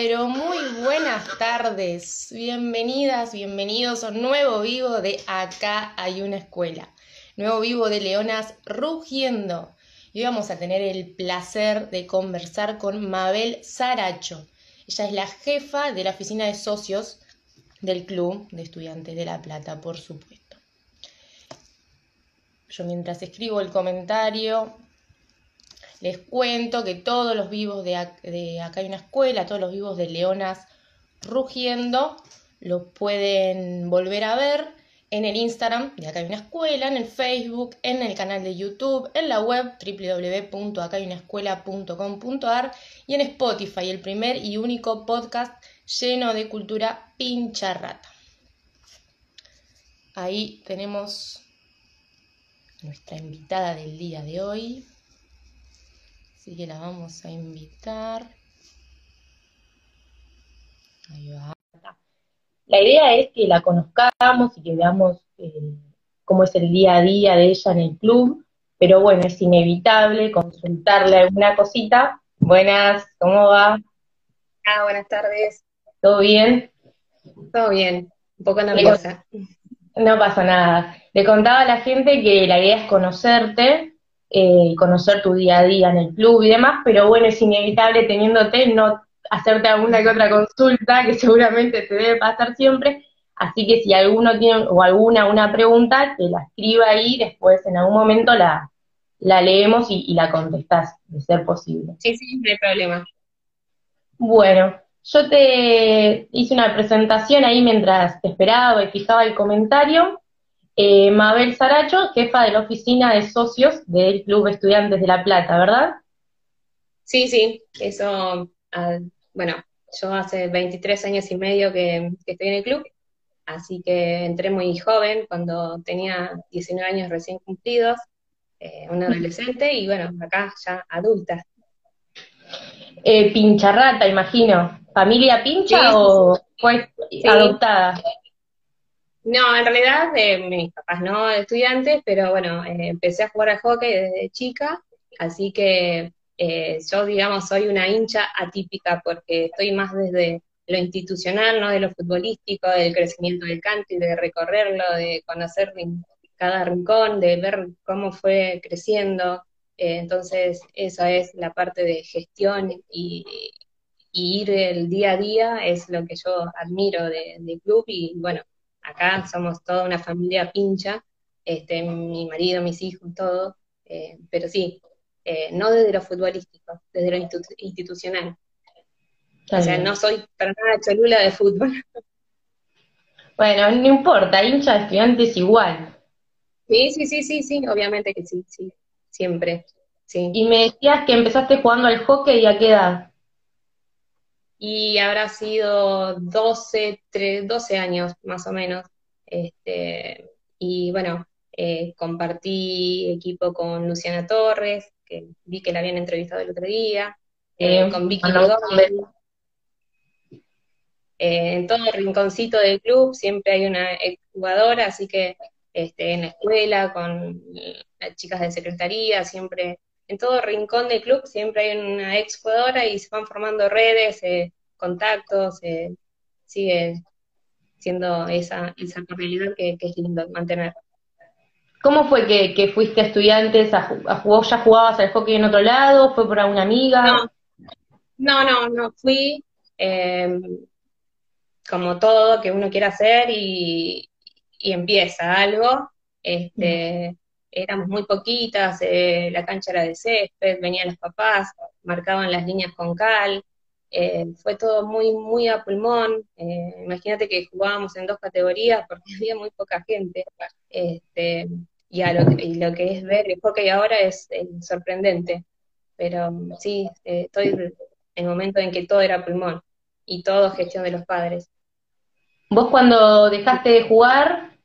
pero muy buenas tardes. Bienvenidas, bienvenidos a un nuevo vivo de Acá hay una escuela. Nuevo vivo de Leonas Rugiendo. Y hoy vamos a tener el placer de conversar con Mabel Saracho. Ella es la jefa de la oficina de socios del Club de Estudiantes de La Plata, por supuesto. Yo mientras escribo el comentario les cuento que todos los vivos de, acá hay una escuela, todos los vivos de Leonas rugiendo, los pueden volver a ver en el Instagram de Acá hay una escuela, en el Facebook, en el canal de YouTube, en la web www.acayunaescuela.com.ar y en Spotify, el primer y único podcast lleno de cultura pincharrata. Ahí tenemos nuestra invitada del día de hoy. Así que la vamos a invitar. Ahí va. La idea es que la conozcamos y que veamos eh, cómo es el día a día de ella en el club, pero bueno, es inevitable consultarle alguna cosita. Buenas, ¿cómo va? Ah, buenas tardes. ¿Todo bien? Todo bien, un poco nerviosa. No pasa nada. Le contaba a la gente que la idea es conocerte, eh, conocer tu día a día en el club y demás, pero bueno, es inevitable teniéndote no hacerte alguna que otra consulta, que seguramente te debe pasar siempre, así que si alguno tiene o alguna una pregunta, te la escriba ahí, después en algún momento la, la leemos y, la contestás, de ser posible. Sí, sí, no hay problema. Bueno, yo te hice una presentación ahí mientras te esperaba y fijaba el comentario. Eh, Mabel Saracho, jefa de la oficina de socios del Club Estudiantes de La Plata, ¿verdad? Sí, sí, eso, ah, bueno, yo hace 23 años y medio que, estoy en el club, así que entré muy joven, cuando tenía 19 años recién cumplidos, eh, una adolescente y bueno, acá ya adulta. Eh, pincharrata, imagino. ¿Familia pincha o fue adoptada? No, en realidad eh, mis papás no estudiantes, pero bueno, eh, empecé a jugar al hockey desde chica, así que eh, yo, digamos, soy una hincha atípica porque estoy más desde lo institucional, no de lo futbolístico, del crecimiento del y de recorrerlo, de conocer cada rincón, de ver cómo fue creciendo. entonces, esa es la parte de gestión y, ir el día a día es lo que yo admiro del club y bueno, acá somos toda una familia pincha, este, mi marido, mis hijos, todo, eh, pero sí, eh, no desde lo futbolístico, desde lo institucional. O sea, no soy para nada cholula de fútbol. Bueno, no importa, hincha de estudiantes igual. Sí, sí, sí, sí, sí, obviamente que sí, sí, siempre. Sí. Y me decías que empezaste jugando al hockey y a qué edad? Y habrá sido 12, 12 años más o menos. Este, y bueno, eh, compartí equipo con Luciana Torres, que vi que la habían entrevistado el otro día, eh, con Vicky eh, en todo el rinconcito del club siempre hay una jugadora, así que este, en la escuela, con las chicas de secretaría, siempre en todo rincón del club siempre hay una ex jugadora y se van formando redes, eh, contactos, eh, sigue siendo esa, esa realidad que, es lindo mantener. ¿Cómo fue que, fuiste a estudiantes? A, a, ¿Ya jugabas al hockey en otro lado? ¿Fue por alguna amiga? No, no, no, fui em, como todo que uno quiere hacer y, y empieza algo. Este, éramos muy poquitas, eh, la cancha era de césped, venían los papás, marcaban las líneas con cal, eh, fue todo muy, muy a pulmón. Eh, imagínate que jugábamos en dos categorías porque había muy poca gente. Este, y, a lo, lo que es ver el hockey ahora es sorprendente. Pero sí, estoy en el momento en que todo era pulmón y todo gestión de los padres. ¿Vos cuando dejaste de jugar,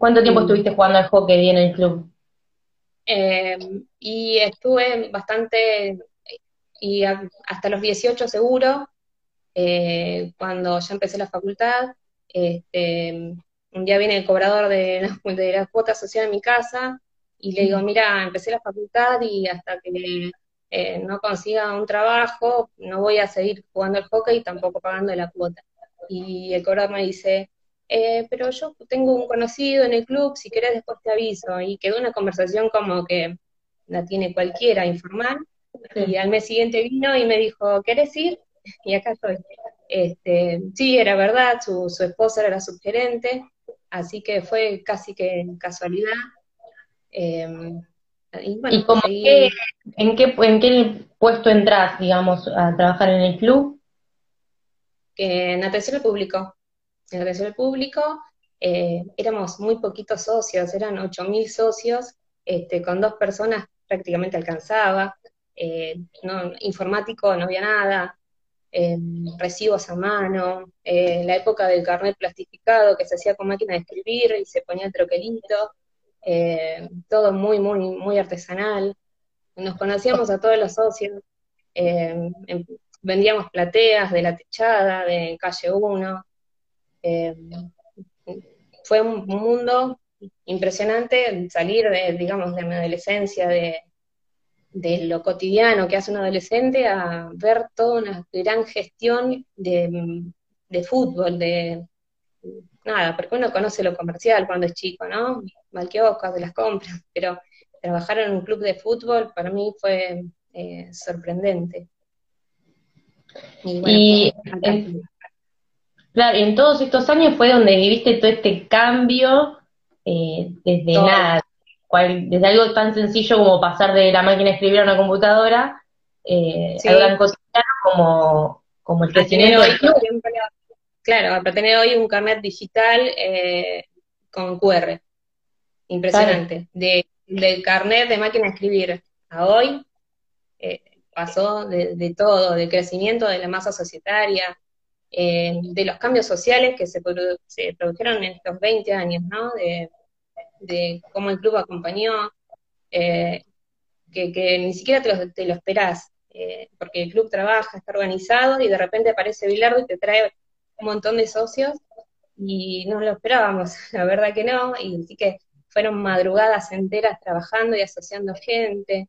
¿Cuánto tiempo estuviste jugando al hockey en el club? Eh, y estuve bastante, y hasta los 18 seguro, eh, cuando ya empecé la facultad, este, un día viene el cobrador de, de la cuota social en mi casa y le digo, mira, empecé la facultad y hasta que eh, no consiga un trabajo, no voy a seguir jugando al hockey y tampoco pagando la cuota. Y el cobrador me dice, eh, pero yo tengo un conocido en el club, si querés después te aviso. Y quedó una conversación como que la tiene cualquiera, informal. Y al mes siguiente vino y me dijo, ¿querés ir? Y acá estoy. Este, sí, era verdad, su, su esposa era la subgerente, así que fue casi que casualidad. Em, y, en, qué, en qué puesto entras, digamos, a trabajar en el club? en atención al público. En público eh, éramos muy poquitos socios, eran 8.000 socios, este, con dos personas prácticamente alcanzaba, eh, informático no había nada, eh, recibos a mano, la época del carnet plastificado que se hacía con máquina de escribir y se ponía el troquelito, todo muy, muy, muy artesanal. Nos conocíamos a todos los socios, vendíamos plateas de la techada, de calle 1. Eh, fue un mundo impresionante salir de, digamos, de mi adolescencia, de, lo cotidiano que hace un adolescente, a ver toda una gran gestión de, de fútbol, de nada, porque uno conoce lo comercial cuando es chico, ¿no? Malquioscas de las compras, pero trabajar en un club de fútbol para mí fue eh, sorprendente. Y, en, claro, en todos estos años fue donde viviste todo este cambio eh, desde nada, desde algo tan sencillo como pasar de la máquina de escribir a una computadora, eh, algo tan cotidiano como, como el crecimiento del club. Claro, para tener hoy un carnet digital eh, con QR. Impresionante. De, del carnet de máquina de escribir a hoy, eh, pasó de, todo, del crecimiento de la masa societaria, eh, de los cambios sociales que se, produjeron en estos 20 años, ¿no? De, cómo el club acompañó, eh, que, ni siquiera te lo, te lo esperás, eh, porque el club trabaja, está organizado y de repente aparece Bilardo y te trae un montón de socios y no lo esperábamos, la verdad que no, y así que fueron madrugadas enteras trabajando y asociando gente,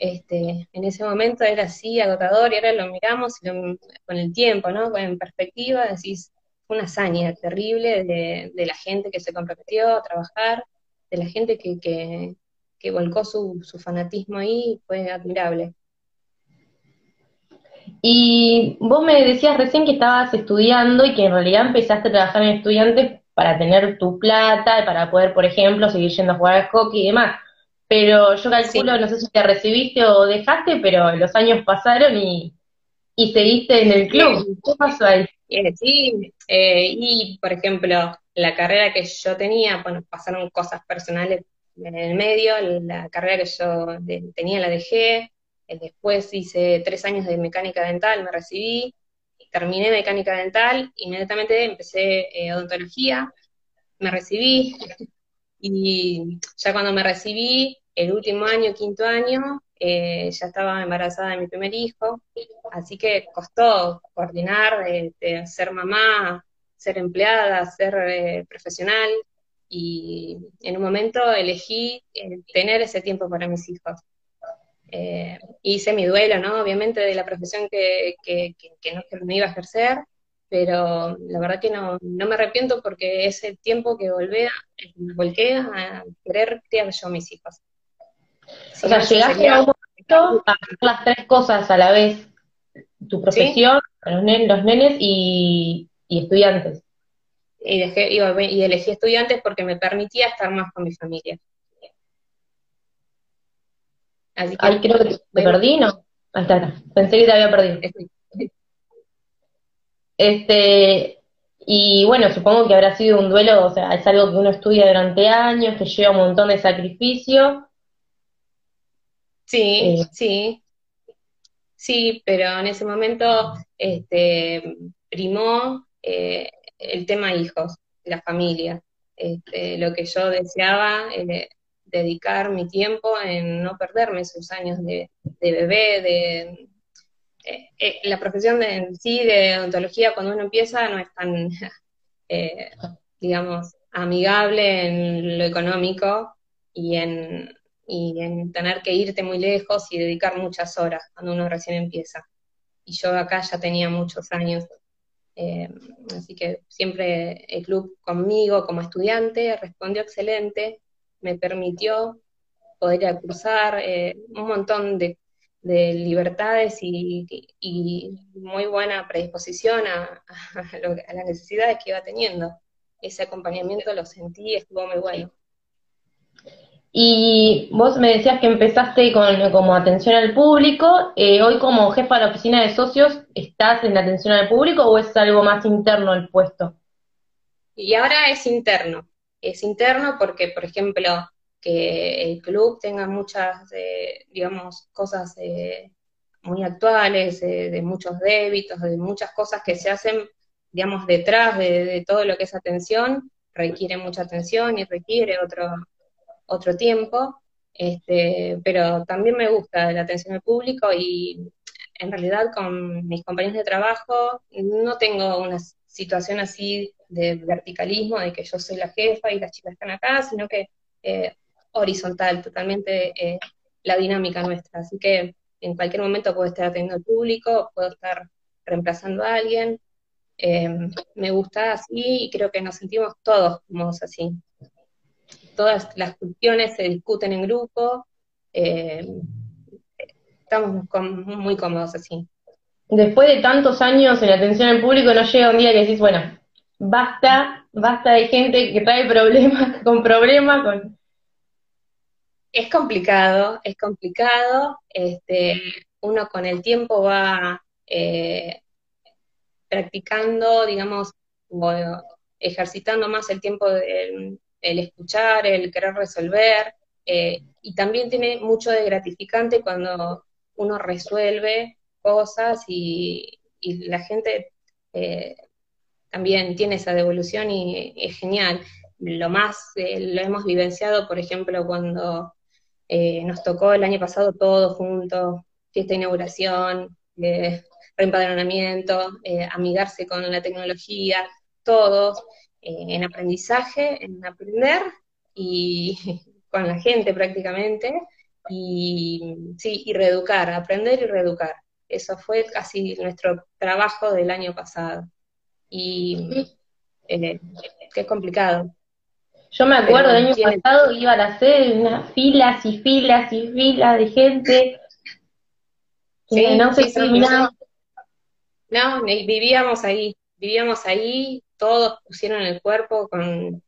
este, en ese momento era así agotador y ahora lo miramos con el tiempo, ¿no? En perspectiva decís, fue una hazaña terrible de, la gente que se comprometió a trabajar, de la gente que, que, volcó su, fanatismo ahí, fue admirable. Y vos me decías recién que estabas estudiando y que en realidad empezaste a trabajar en estudiantes para tener tu plata, y para poder, por ejemplo, seguir yendo a jugar al hockey y demás pero yo calculo, no sé si te recibiste o dejaste, pero los años pasaron y, y seguiste en el club. ¿Qué pasó ahí? Eh, sí, eh, y por ejemplo, la carrera que yo tenía, bueno, pasaron cosas personales en el medio, la carrera que yo tenía la dejé, eh, después hice tres años de mecánica dental, me recibí, terminé mecánica dental, inmediatamente empecé odontología, me recibí, y ya cuando me recibí, el último año, quinto año, eh, ya estaba embarazada de mi primer hijo, así que costó coordinar, eh, ser mamá, ser empleada, ser eh, profesional, y en un momento elegí tener ese tiempo para mis hijos. hice mi duelo, ¿no? Obviamente de la profesión que, no, que iba a ejercer, pero la verdad que no, no me arrepiento porque es el tiempo que volví a, volqué a querer criar yo a mis hijos. O sea, llegaste a un momento a hacer las tres cosas a la vez, tu profesión, los, nenes y, estudiantes. Y, dejé, y elegí estudiantes porque me permitía estar más con mi familia. Así que, Ay, creo que te perdí, ¿no? Ahí está, pensé que te había perdido. Este, y bueno, supongo que habrá sido un duelo, o sea, es algo que uno estudia durante años, que lleva un montón de sacrificio. Sí, eh, sí. Sí, pero en ese momento este, primó eh, el tema hijos, la familia. Este, lo que yo deseaba, eh, dedicar mi tiempo en no perderme esos años de, de bebé, de, eh, eh, la profesión de, en sí de odontología cuando uno empieza no es tan, eh, digamos, amigable en lo económico y en, y en tener que irte muy lejos y dedicar muchas horas cuando uno recién empieza. Y yo acá ya tenía muchos años, eh, así que siempre el club conmigo como estudiante respondió excelente, me permitió poder cursar eh, un montón de, libertades y, muy buena predisposición a, a las necesidades que iba teniendo. Ese acompañamiento lo sentí, estuvo muy bueno. Y vos me decías que empezaste con como atención al público. Eh, hoy como jefa de la oficina de socios, ¿estás en la atención al público o es algo más interno el puesto? Y ahora es interno. Es interno porque, por ejemplo, que el club tenga muchas, eh, digamos, cosas eh, muy actuales, de muchos débitos, de muchas cosas que se hacen, digamos, detrás de, de todo lo que es atención, requiere mucha atención y requiere otro, otro tiempo, este, pero también me gusta la atención al público y en realidad con mis compañeros de trabajo no tengo una situación así de verticalismo, de que yo soy la jefa y las chicas están acá, sino que eh, horizontal, totalmente eh, la dinámica nuestra. Así que en cualquier momento puedo estar atendiendo al público, puedo estar reemplazando a alguien. Eh, me gusta así y creo que nos sentimos todos como así todas las cuestiones se discuten en grupo, eh, estamos muy cómodos así. Después de tantos años en atención al público, no llega un día que decís, bueno, basta, basta de gente que trae problemas, con problemas, con... Es complicado, es complicado, este, uno con el tiempo va eh, practicando, digamos, ejercitando más el tiempo de, el escuchar, el querer resolver, eh, y también tiene mucho de gratificante cuando uno resuelve cosas y, la gente eh, también tiene esa devolución y es genial. Lo más eh, lo hemos vivenciado, por ejemplo, cuando nos tocó el año pasado todos juntos, fiesta de inauguración, reempadronamiento, amigarse con la tecnología, todos. Eh, en aprendizaje, en aprender y con la gente prácticamente, y sí, y reeducar, aprender y reeducar. Eso fue casi nuestro trabajo del año pasado. Y eh, qué complicado. Yo me acuerdo del año pasado iba a la sede unas filas y filas y filas de gente. Sí, no se No, vivíamos ahí, vivíamos ahí todos pusieron el cuerpo con,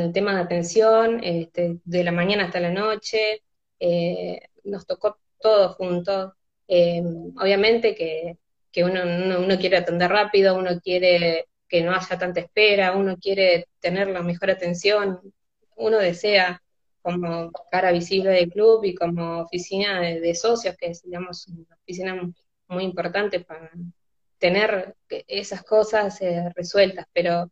el tema de atención, este, de la mañana hasta la noche, eh, nos tocó todos juntos. Eh, obviamente que, uno, uno, quiere atender rápido, uno quiere que no haya tanta espera, uno quiere tener la mejor atención, uno desea como cara visible del club y como oficina de, socios, que es, digamos, una oficina muy importante para, tener esas cosas eh, resueltas, pero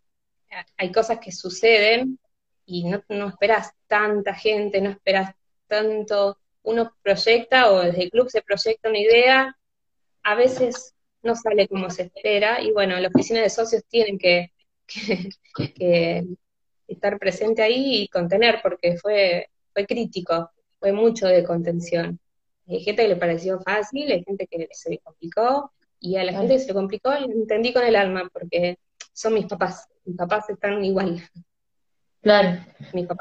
hay cosas que suceden y no, no esperas tanta gente, no esperas tanto, uno proyecta o desde el club se proyecta una idea, a veces no sale como se espera y bueno, la oficina de socios tienen que, que, estar presente ahí y contener porque fue, fue crítico, fue mucho de contención. Hay gente que le pareció fácil, hay gente que se complicó, y a la gente se le complicó y entendí con el alma, porque son mis papás, mis papás están igual. Claro.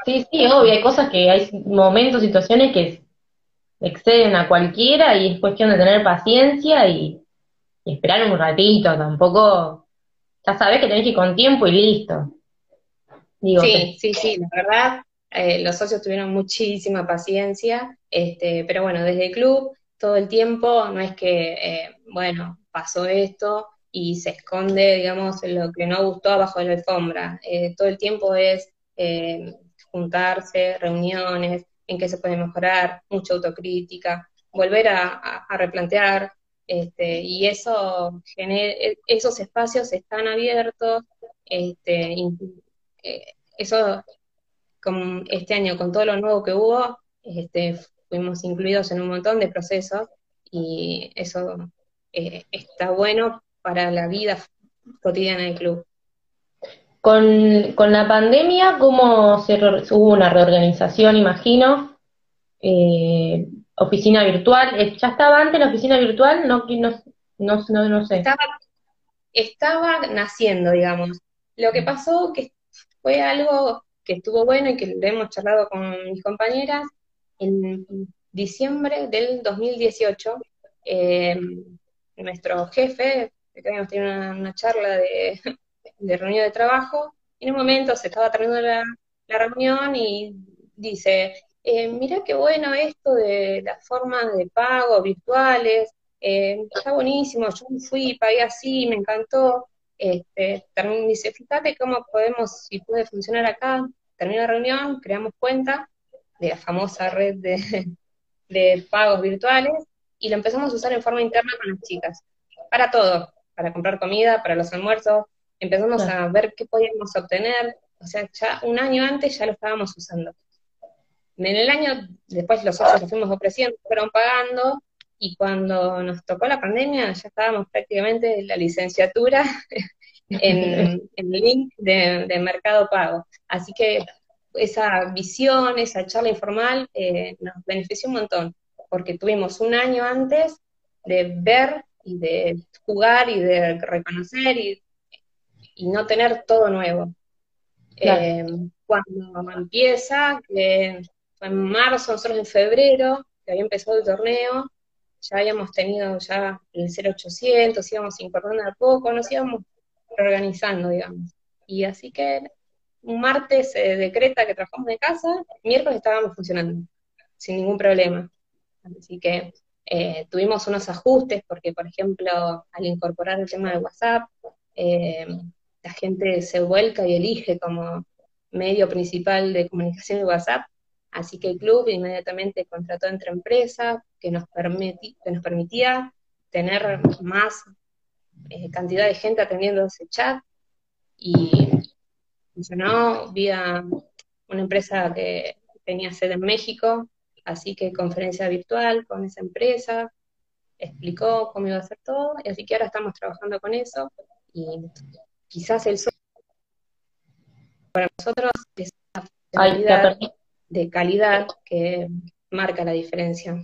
Sí, sí, obvio, hay cosas que hay momentos, situaciones que exceden a cualquiera y es cuestión de tener paciencia y, esperar un ratito, tampoco, ya sabes que tenés que ir con tiempo y listo. sí, sí, sí, la verdad, eh, los socios tuvieron muchísima paciencia, este, pero bueno, desde el club todo el tiempo, no es que, eh, bueno, pasó esto y se esconde, digamos, lo que no gustó abajo de la alfombra. Eh, todo el tiempo es eh, juntarse, reuniones, en qué se puede mejorar, mucha autocrítica, volver a, replantear, este, y eso e, esos espacios están abiertos, este, eh, eso este año con todo lo nuevo que hubo, este, fuimos incluidos en un montón de procesos y eso eh, está bueno para la vida cotidiana del club. Con, la pandemia, ¿cómo se hubo una reorganización, imagino? eh, oficina virtual. Eh, ¿Ya estaba antes la oficina virtual? No, no, no, no, sé. Estaba, estaba naciendo, digamos. Lo que pasó que fue algo que estuvo bueno y que lo hemos charlado con mis compañeras. En diciembre del 2018, eh, nuestro jefe, que habíamos tenido una, charla de, reunión de trabajo, y en un momento se estaba terminando la, reunión y dice, eh, mira qué bueno esto de las formas de pago virtuales, eh, está buenísimo, yo fui, pagué así, me encantó. Este, dice, fíjate cómo podemos, si puede funcionar acá, termina la reunión, creamos cuenta de la famosa red de pagos virtuales y lo empezamos a usar en forma interna con las chicas, para todo, para comprar comida, para los almuerzos, empezamos a ver qué podíamos obtener, o sea, ya un año antes ya lo estábamos usando. En el año, después los socios lo fuimos ofreciendo, fueron pagando, y cuando nos tocó la pandemia ya estábamos prácticamente en la licenciatura en, el link de, Mercado Pago. Así que esa visión, esa charla informal eh, nos benefició un montón, porque tuvimos un año antes de ver y de jugar y de reconocer y, no tener todo nuevo. Eh, cuando empieza, que en marzo, nosotros en febrero, que había empezado el torneo, ya habíamos tenido ya el 0800, íbamos incorporando a poco, nos íbamos reorganizando, digamos. Y así que un martes se decreta que trabajamos de casa, miércoles estábamos funcionando, sin ningún problema. Así que eh, tuvimos unos ajustes, porque por ejemplo, al incorporar el tema de WhatsApp, eh, la gente se vuelca y elige como medio principal de comunicación de WhatsApp, Así que el club inmediatamente contrató entre empresas que nos, permitía tener más eh, cantidad de gente atendiendo ese chat. Y funcionó vía una empresa que tenía sede en México, así que conferencia virtual con esa empresa, explicó cómo iba a hacer todo, y así que ahora estamos trabajando con eso y quizás el para nosotros es una de calidad que marca la diferencia.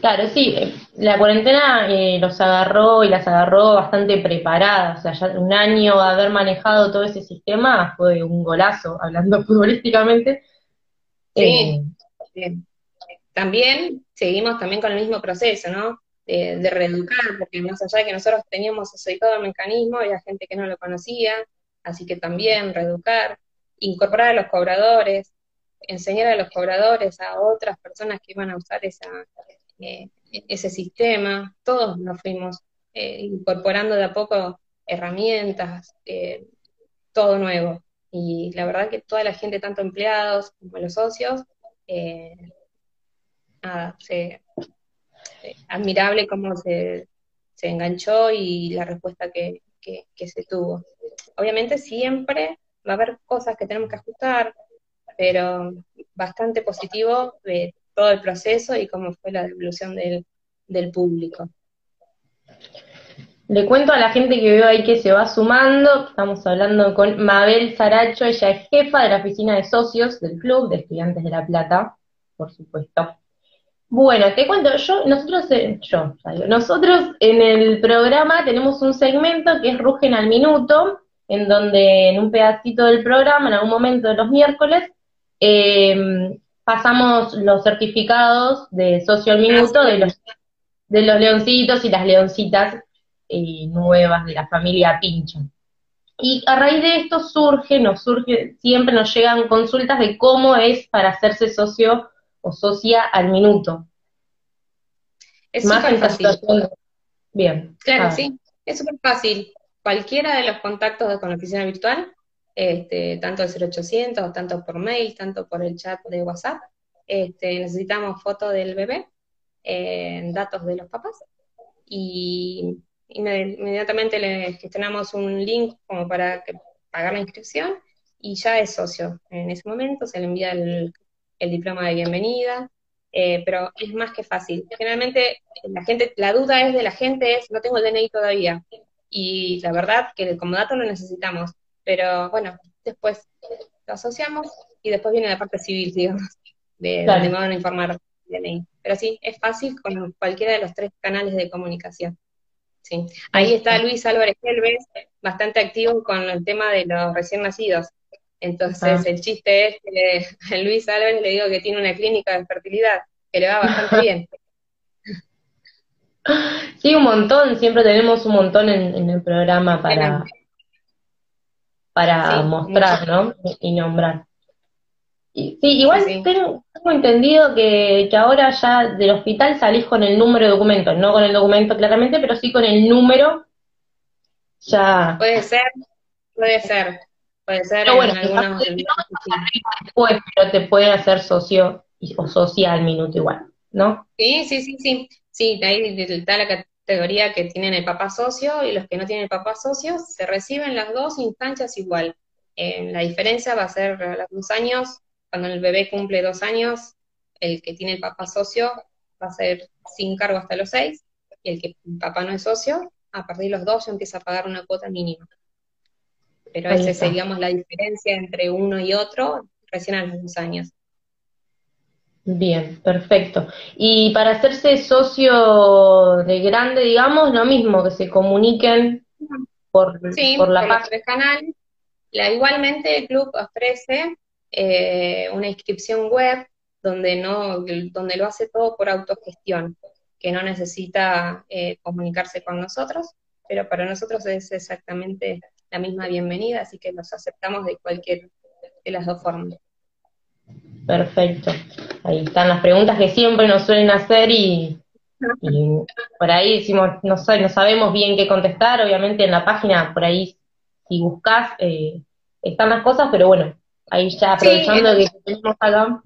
Claro, sí, la cuarentena eh, los agarró y las agarró bastante preparadas, o sea, ya un año de haber manejado todo ese sistema fue un golazo, hablando futbolísticamente. Sí, eh, también seguimos también con el mismo proceso, ¿no? De, reeducar, porque más allá de que nosotros teníamos todo el mecanismo, había gente que no lo conocía, así que también reeducar, incorporar a los cobradores, enseñar a los cobradores a otras personas que iban a usar esa, eh, ese sistema, todos nos fuimos eh, incorporando de a poco herramientas, eh, todo nuevo. Y la verdad que toda la gente, tanto empleados como los socios, admirable cómo se, se, enganchó y la respuesta que, que se tuvo. Obviamente siempre va a haber cosas que tenemos que ajustar, pero bastante positivo de todo el proceso y cómo fue la devolución del, público. Le cuento a la gente que veo ahí que se va sumando, estamos hablando con Mabel Saracho, ella es jefa de la oficina de socios del Club de Estudiantes de La Plata, por supuesto. Bueno, te cuento, yo, nosotros, eh, yo, nosotros en el programa tenemos un segmento que es Rugen al Minuto, en donde en un pedacito del programa, en algún momento de los miércoles, eh, pasamos los certificados de socio al minuto de los, de los leoncitos y las leoncitas eh, nuevas de la familia Pincho. Y a raíz de esto surge, nos surge, siempre nos llegan consultas de cómo es para hacerse socio o socia al minuto. Es Más fácil. Bien. Claro, sí, es súper fácil cualquiera de los contactos con la oficina virtual, este, tanto el 0800, tanto por mail, tanto por el chat de WhatsApp. Este, necesitamos foto del bebé, eh, datos de los papás y inmediatamente le gestionamos un link como para pagar la inscripción y ya es socio. En ese momento se le envía el, diploma de bienvenida, eh, pero es más que fácil. Generalmente la gente, la duda es de la gente es, no tengo el DNI todavía y la verdad que como dato lo necesitamos, pero bueno, después lo asociamos y después viene la parte civil, digamos. de donde me van a informar Pero sí, es fácil con cualquiera de los tres canales de comunicación. Sí. Ahí está Luis Álvarez Helves, bastante activo con el tema de los recién nacidos. Entonces, ah. el chiste es que a Luis Álvarez le digo que tiene una clínica de fertilidad, que le va bastante bien. Sí, un montón, siempre tenemos un montón en, el programa para, para mostrar, ¿no? Y nombrar. Sí, igual Tengo, entendido que, que, ahora ya del hospital salís con el número de documento, no con el documento claramente, pero sí con el número. Ya. Puede ser, puede ser. Puede ser pero bueno, algunos... después, pero te puede hacer socio o social minuto igual, ¿no? Sí, sí, sí, sí. Sí, ahí está la categoría que tienen el papá socio y los que no tienen el papá socio, se reciben las dos instancias igual. Eh, la diferencia va a ser a los dos años, cuando el bebé cumple dos años, el que tiene el papá socio va a ser sin cargo hasta los seis, y el que el papá no es socio, a partir de los dos ya empieza a pagar una cuota mínima. Pero esa sería la diferencia entre uno y otro recién a los dos años. Bien, perfecto. Y para hacerse socio de grande, digamos, lo mismo, que se comuniquen por, por la página. canal. La, igualmente el club ofrece eh, una inscripción web donde no, donde lo hace todo por autogestión, que no necesita eh, comunicarse con nosotros, pero para nosotros es exactamente la misma bienvenida, así que los aceptamos de cualquier de las dos formas. Perfecto. Ahí están las preguntas que siempre nos suelen hacer y, por ahí decimos, no, no sabemos bien qué contestar, obviamente en la página, por ahí si buscas, eh, están las cosas, pero bueno, ahí ya aprovechando que tenemos acá.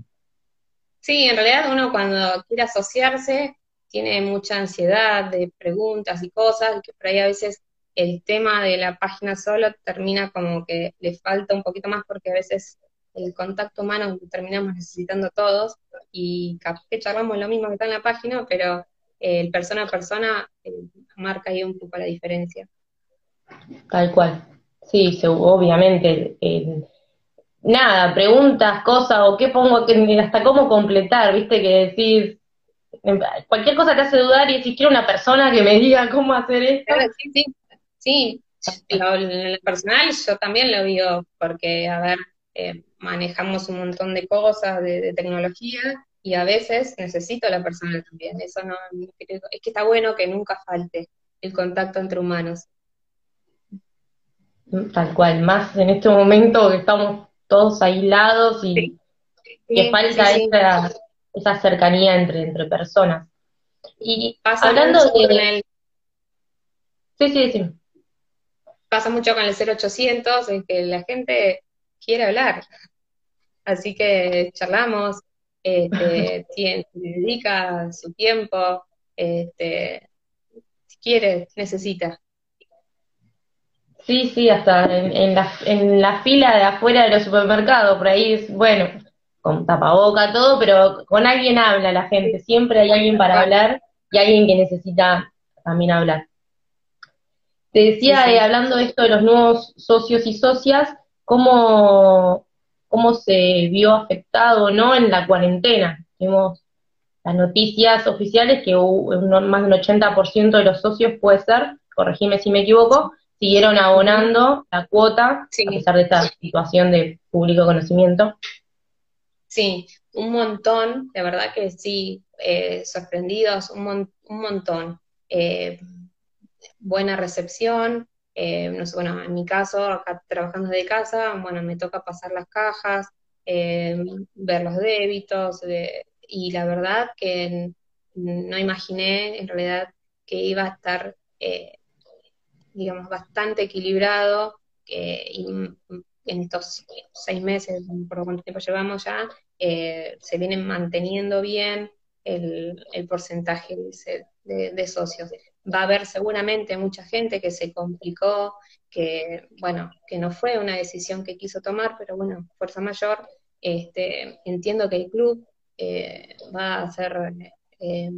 Sí, en realidad uno cuando quiere asociarse tiene mucha ansiedad de preguntas y cosas, que por ahí a veces el tema de la página solo termina como que le falta un poquito más porque a veces el contacto humano terminamos necesitando todos y que charlamos lo mismo que está en la página, pero el persona a persona eh, marca ahí un poco la diferencia. Tal cual. Sí, obviamente. Nada, preguntas, cosas, o qué pongo, hasta cómo completar, viste, que decís, em, cualquier cosa te hace dudar y si quiero una persona que me diga cómo hacer esto. sí, sí, sí. en lo personal yo también lo digo, porque, a ver, eh, manejamos un montón de cosas, de, tecnología, y a veces necesito la persona también. Eso no, es que está bueno que nunca falte el contacto entre humanos. Tal cual, más en este momento que estamos todos aislados y que falta Esa, esa, cercanía entre, entre personas. Y hablando de... Sí, sí, sí. Pasa mucho con el 0800, en que la gente quiere hablar. Así que charlamos, este, dedica su tiempo, este, si quiere, necesita. Sí, sí, hasta en, la, en la fila de afuera de los supermercados, por ahí es, bueno, con tapaboca, todo, pero con alguien habla la gente, siempre hay alguien para hablar y alguien que necesita también hablar. Te decía, eh, hablando de esto de los nuevos socios y socias, cómo, cómo se vio afectado o no en la cuarentena. Vimos las noticias oficiales que más del 80% de los socios, puede ser, corregime si me equivoco, siguieron abonando la cuota a pesar de esta situación de público conocimiento. Sí, un montón, de verdad que sí, eh, sorprendidos, un, un montón. Eh, buena recepción, eh, no sé, bueno, en mi caso, acá trabajando de casa, bueno, me toca pasar las cajas, ver los débitos, y la verdad que no imaginé en realidad que iba a estar, eh, digamos, bastante equilibrado y en estos seis meses, por cuánto tiempo llevamos ya, se vienen manteniendo bien el, porcentaje de, socios. Va a haber seguramente mucha gente que se complicó, que, bueno, que no fue una decisión que quiso tomar, pero bueno, fuerza mayor, este, entiendo que el club eh, va a eh,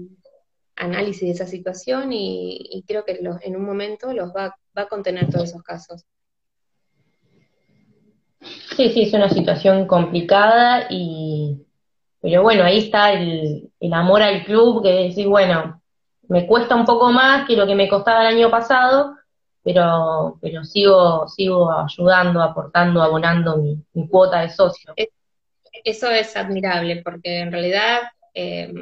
análisis de esa situación y, creo que en un momento los va, va a contener todos esos casos. Sí, sí, es una situación complicada y, pero bueno, ahí está el, el amor al club, que decir, bueno, me cuesta un poco más que lo que me costaba el año pasado, pero, pero sigo, sigo ayudando, aportando, abonando mi, mi cuota de socio. Eso es admirable, porque en realidad eh,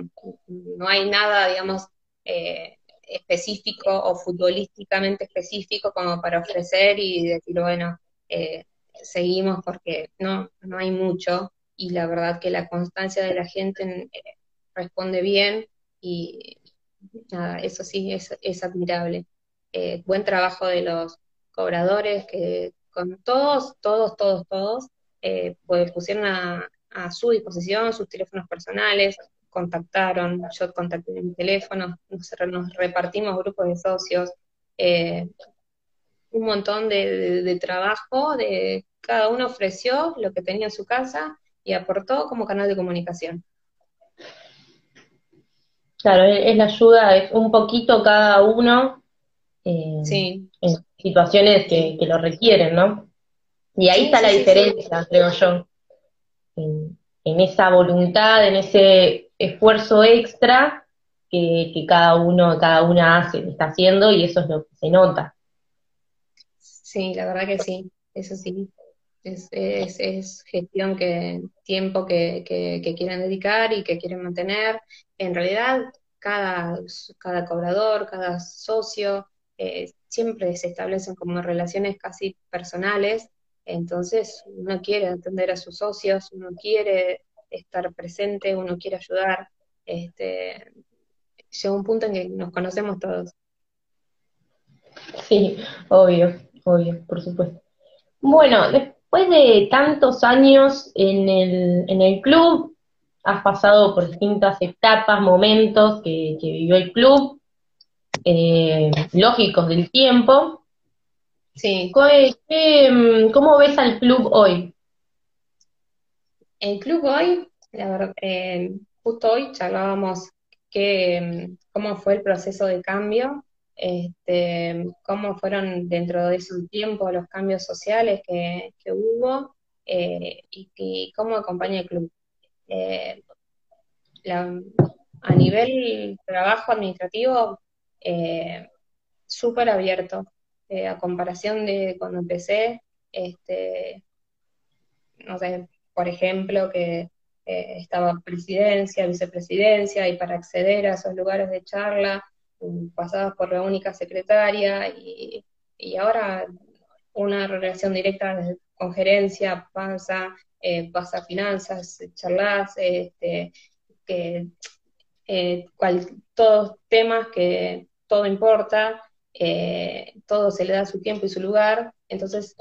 no hay nada, digamos, eh, específico o futbolísticamente específico como para ofrecer y decir, bueno, eh, seguimos porque no, no hay mucho y la verdad que la constancia de la gente responde bien y nada, eso sí es, es admirable. buen trabajo de los cobradores que con todos, todos, todos, todos, pues pusieron a, a su disposición sus teléfonos personales, contactaron, yo contacté mi teléfono, nos, repartimos grupos de socios, eh, un montón de, trabajo, de cada uno ofreció lo que tenía en su casa y aportó como canal de comunicación. Claro, es la ayuda, es un poquito cada uno eh, en situaciones que, lo requieren, ¿no? Y ahí está la diferencia, creo yo en, esa voluntad, en ese esfuerzo extra que, cada uno, cada una hace, está haciendo y eso es lo que se nota. Sí, la verdad que sí, eso sí. Es, es, gestión que, tiempo que, que, quieren dedicar y que quieren mantener. En realidad, cada, cada cobrador, cada socio, eh, siempre se establecen como relaciones casi personales entonces uno quiere entender a sus socios, uno quiere estar presente, uno quiere ayudar. Este, llega un punto en que nos conocemos todos. Sí, obvio, obvio, por supuesto. Bueno, después de tantos años en el, en el club, has pasado por distintas etapas, momentos que, vivió el club, eh, lógicos del tiempo, Sí. Mm, ¿Cómo ves al club hoy? El club hoy, la verdad, eh, justo hoy charlábamos que, mm, cómo fue el proceso de cambio, este, cómo fueron dentro de ese tiempo los cambios sociales que, hubo eh, y, cómo acompaña el club. Eh, a nivel trabajo administrativo, súper abierto, eh, a comparación de cuando empecé, este, no sé, por ejemplo, que eh, estaba presidencia, vicepresidencia, y para acceder a esos lugares de charla mm, pasabas por la única secretaria, y, ahora una relación directa con gerencia pasa, eh, pasa finanzas, charlas, este, que, todos temas que todo importa, eh, todo se le da su tiempo y su lugar, entonces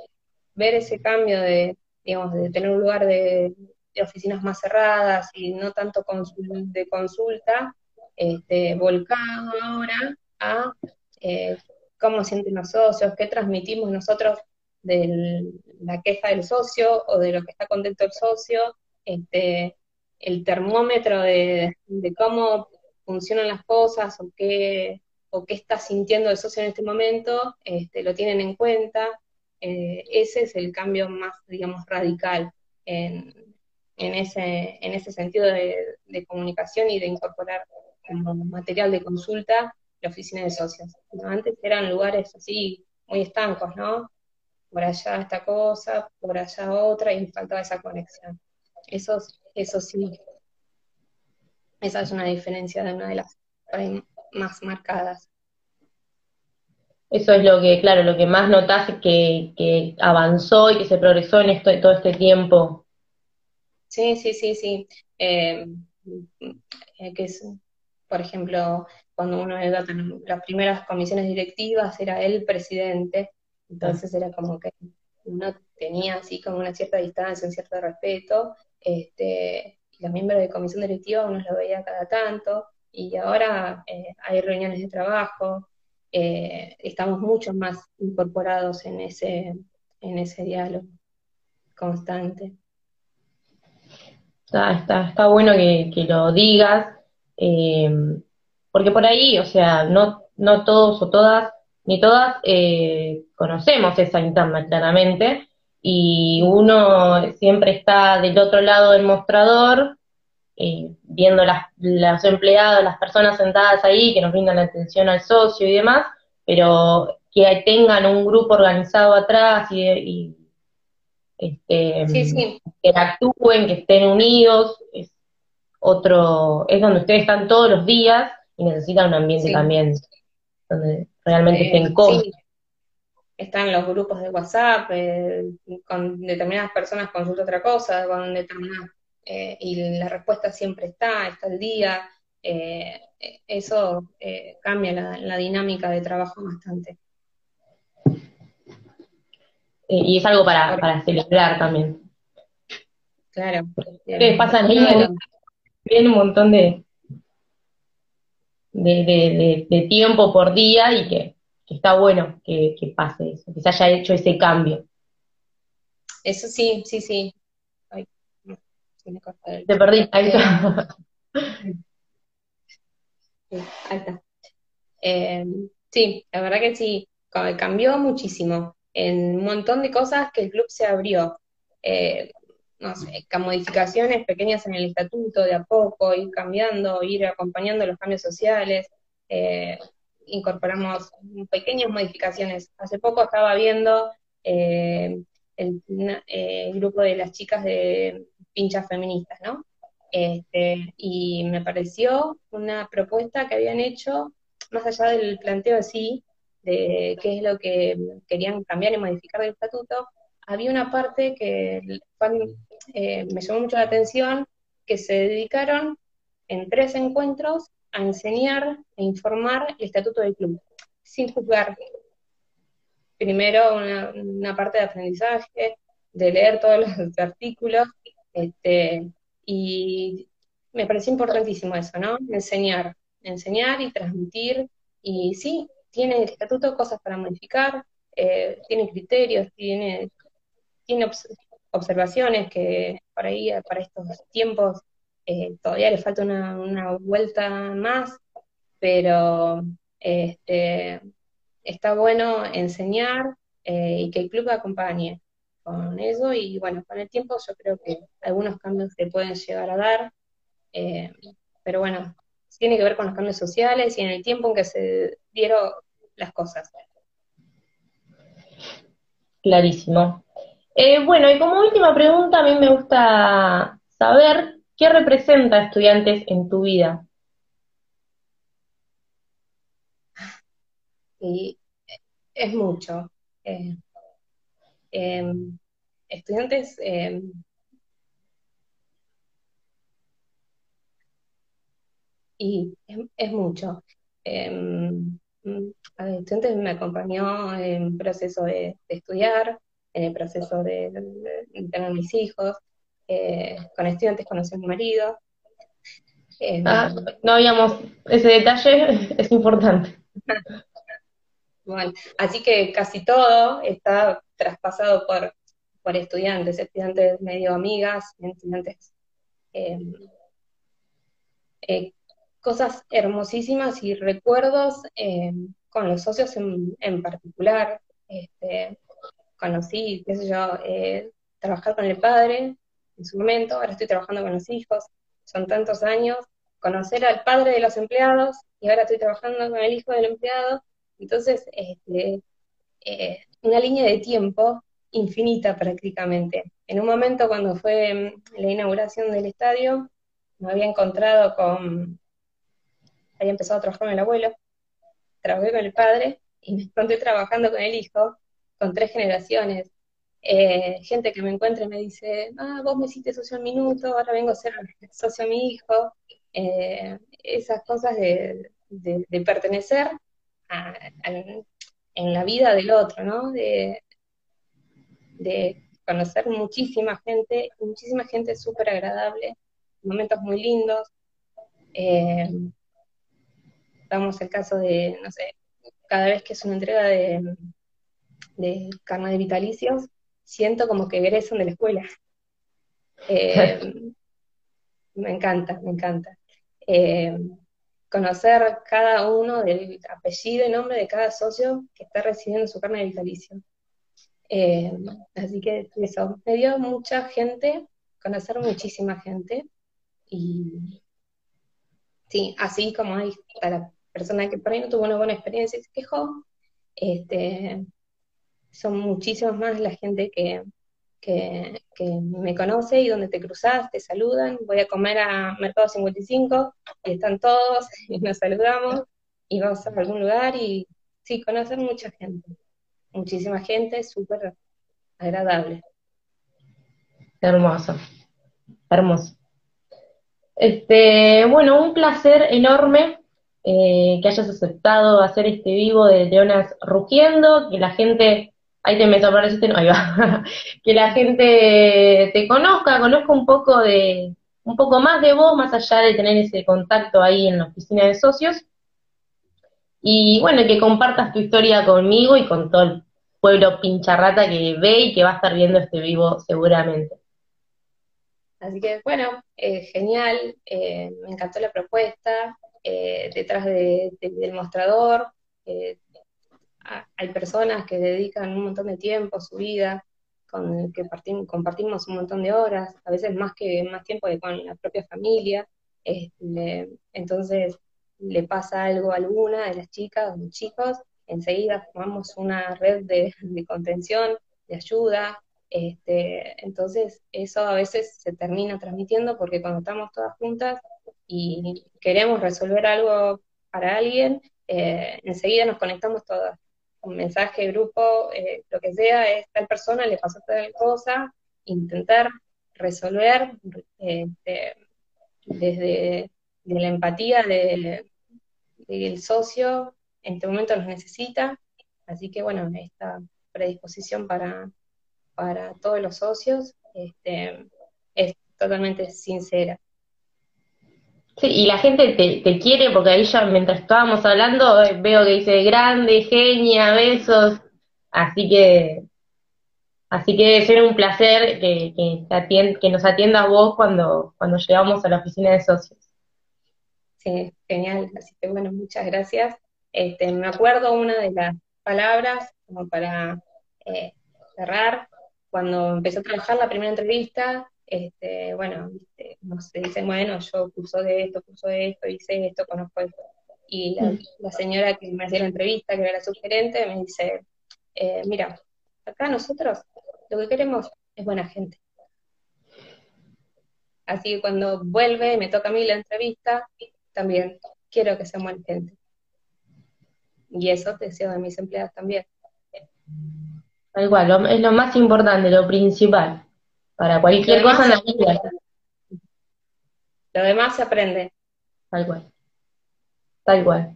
ver ese cambio de, digamos, de tener un lugar de, oficinas más cerradas y no tanto de consulta, este, volcado ahora a eh, cómo sienten los socios, qué transmitimos nosotros de la queja del socio o de lo que está contento el socio, este, el termómetro de, de cómo funcionan las cosas o qué, o qué está sintiendo el socio en este momento, este, lo tienen en cuenta. Eh, ese es el cambio más, digamos, radical en, ese, en ese sentido de, comunicación y de incorporar como material de consulta la oficina de socios. Antes eran lugares así muy estancos, ¿no? Por allá esta cosa, por allá otra, y faltaba esa conexión. Eso, eso sí, esa es una diferencia de una de las más marcadas. Eso es lo que, claro, lo que más notas que, que avanzó y que se progresó en esto, todo este tiempo. Sí, sí, sí, sí. Eh, eh, que es, por ejemplo, cuando uno era las primeras comisiones directivas, era el presidente, entonces era como que uno tenía así como una cierta distancia, un cierto respeto, este, y los miembros de comisión directiva uno los veía cada tanto, y ahora eh, hay reuniones de trabajo, eh, estamos mucho más incorporados en ese, en ese diálogo constante. Está, está, bueno que, lo digas, eh, porque por ahí, o sea, no, no todos o todas, ni todas conocemos esa interna claramente, y uno siempre está del otro lado del mostrador eh, viendo las, los empleados, las personas sentadas ahí que nos brindan la atención al socio y demás, pero que tengan un grupo organizado atrás y, este, que actúen, que estén unidos, es otro, es donde ustedes están todos los días y necesitan un ambiente también donde realmente estén eh, cómodos. Están los grupos de WhatsApp, eh, con determinadas personas consulta otra cosa, con determinadas, eh, y la respuesta siempre está, está al día. eso cambia la, dinámica de trabajo bastante. y es algo para, para celebrar también. Claro. Ustedes pasan ahí un montón de, de, de, tiempo por día y que, está bueno que, pase eso, que se haya hecho ese cambio. Eso sí, sí, sí. Te perdí, ahí está. ahí está. Eh, sí, la verdad que sí, cambió muchísimo en un montón de cosas que el club se abrió. Eh, no sé, modificaciones pequeñas en el estatuto de a poco, ir cambiando, ir acompañando los cambios sociales. Eh, incorporamos pequeñas modificaciones. Hace poco estaba viendo eh, el, grupo de las chicas de pinchas feministas, ¿no? Este, y me pareció una propuesta que habían hecho, más allá del planteo así, de qué es lo que querían cambiar y modificar del estatuto, había una parte que eh, me llamó mucho la atención, que se dedicaron en tres encuentros a enseñar e informar el estatuto del club, sin juzgar. Primero una, parte de aprendizaje, de leer todos los artículos, este, y me pareció importantísimo eso, ¿no? Enseñar, enseñar y transmitir, y sí, tiene el estatuto cosas para modificar, eh, tiene criterios, tiene tiene observaciones que por ahí, para estos tiempos, eh, todavía le falta una, vuelta más, pero este, está bueno enseñar eh, y que el club acompañe con eso y bueno, con el tiempo yo creo que algunos cambios se pueden llegar a dar, eh, pero bueno, tiene que ver con los cambios sociales y en el tiempo en que se dieron las cosas. Clarísimo. Eh, bueno, y como última pregunta, a mí me gusta saber qué representa estudiantes en tu vida. Y es mucho. Eh, em, estudiantes em, y es, mucho. Em, mm, estudiantes me acompañó en proceso de estudiar, en el proceso de, tener mis hijos. Eh, con estudiantes conocí a mi marido. Eh, ah, no habíamos, ese detalle es importante. así que casi todo está traspasado por, por estudiantes, estudiantes medio amigas, estudiantes em, eh, cosas hermosísimas y recuerdos em, con los socios en, en particular. Este, conocí, qué sé yo, eh, trabajar con el padre en su momento, ahora estoy trabajando con los hijos, son tantos años, conocer al padre de los empleados y ahora estoy trabajando con el hijo del empleado, entonces este, eh, una línea de tiempo infinita prácticamente. En un momento cuando fue mm, la inauguración del estadio, me había encontrado con, había empezado a trabajar con el abuelo, trabajé con el padre y me encontré trabajando con el hijo, con tres generaciones. Eh, gente que me encuentra y me dice, ah, vos me hiciste socio un minuto, ahora vengo a ser socio a mi hijo. Eh, esas cosas de, pertenecer en la vida del otro, ¿no? De, conocer muchísima gente, muchísima gente súper agradable, momentos muy lindos. Eh, damos el caso de, no sé, cada vez que es una entrega de, de carne de vitalicios, siento como que egresan de la escuela. Eh, me encanta, me encanta. Eh, conocer cada uno del apellido y nombre de cada socio que está recibiendo su carne de vitalicio. Eh, así que eso, me dio mucha gente, conocer muchísima gente Y sí, así como hay a la persona que por ahí no tuvo una buena experiencia y se quejó, este, son muchísimas más la gente que, que, me conoce y donde te cruzas, te saludan. Voy a comer a Mercado 55 y están todos y nos saludamos y vamos a algún lugar y sí, conocen mucha gente, muchísima gente, súper agradable. Hermoso, hermoso. Este, bueno, un placer enorme eh, que hayas aceptado hacer este vivo de Leonas Rugiendo, que la gente ahí te me desapareciste, no, ahí va, que la gente te conozca, conozca un poco de, un poco más de vos, más allá de tener ese contacto ahí en la oficina de socios. Y bueno, que compartas tu historia conmigo y con todo el pueblo pincharrata que ve y que va a estar viendo este vivo seguramente. Así que bueno, eh, genial, eh, me encantó la propuesta, eh, detrás del mostrador, hay personas que dedican un montón de tiempo, su vida, con que compartimos un montón de horas, a veces más que más tiempo que con la propia familia. Este, entonces le pasa algo a alguna de las chicas o los chicos, enseguida formamos una red de, contención, de ayuda. Este, entonces eso a veces se termina transmitiendo porque cuando estamos todas juntas y queremos resolver algo para alguien, eh, enseguida nos conectamos todas mensaje, grupo, eh, lo que sea, es tal persona le pasó tal cosa, intentar resolver este, desde la empatía del socio, en este momento nos necesita, así que bueno, esta predisposición para, para todos los socios este, es totalmente sincera. Sí, y la gente te, quiere porque ahí ya mientras estábamos hablando eh, veo que dice grande, genia, besos, así que así que debe ser un placer que, que, que nos atiendas vos cuando, cuando llegamos a la oficina de socios. Sí, genial, así que bueno, muchas gracias. Este, me acuerdo una de las palabras como para eh, cerrar, cuando empecé a trabajar la primera entrevista, este, bueno, no se dicen, bueno, yo curso de esto, curso de esto, hice esto, conozco esto. Y mm. la, señora que me hacía la entrevista, que era la sugerente, me dice, eh, mira, acá nosotros lo que queremos es buena gente. Así que cuando vuelve, me toca a mí la entrevista, también quiero que sean buena gente. Y eso deseo de mis empleados también. Igual, es lo más importante, lo principal para cualquier cosa en la vida. Lo demás se aprende. Tal cual. Tal cual.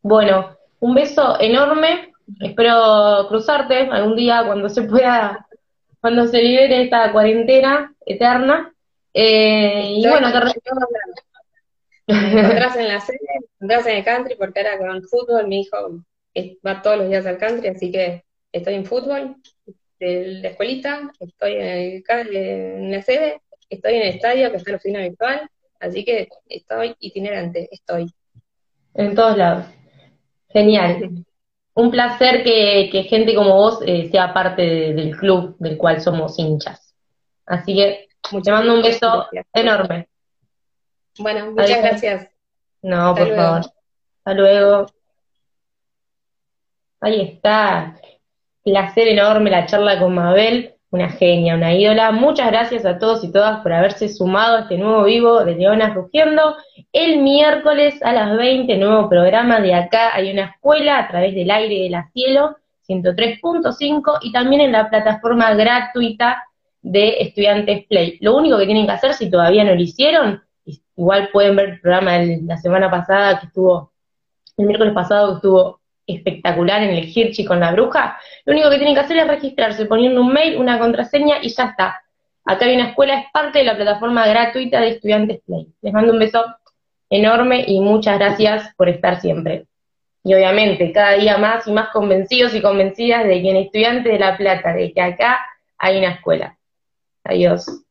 Bueno, un beso enorme. Espero cruzarte algún día cuando se pueda, cuando se libere esta cuarentena eterna. Eh, y bueno, te encontrás en la sede, encontrás en el country, porque ahora con fútbol mi hijo va todos los días al country, así que estoy en fútbol, de la escuelita, estoy en, el, en la sede, estoy en el estadio, que está la oficina virtual, así que estoy itinerante, estoy. En todos lados. Genial. Un placer que, gente como vos eh, sea parte del club del cual somos hinchas. Así que te mando un beso enorme. Bueno, muchas gracias. No, por favor. Hasta luego. Ahí está placer enorme la charla con Mabel, una genia, una ídola. Muchas gracias a todos y todas por haberse sumado a este nuevo vivo de Leonas Rugiendo. El miércoles a las 20, nuevo programa de acá hay una escuela a través del aire de la cielo, 103.5 y también en la plataforma gratuita de Estudiantes Play. Lo único que tienen que hacer, si todavía no lo hicieron, igual pueden ver el programa de la semana pasada que estuvo, el miércoles pasado que estuvo espectacular en el Hirchi con la bruja, lo único que tienen que hacer es registrarse poniendo un mail, una contraseña y ya está. Acá hay una escuela, es parte de la plataforma gratuita de Estudiantes Play. Les mando un beso enorme y muchas gracias por estar siempre. Y obviamente, cada día más y más convencidos y convencidas de que en Estudiantes de La Plata, de que acá hay una escuela. Adiós.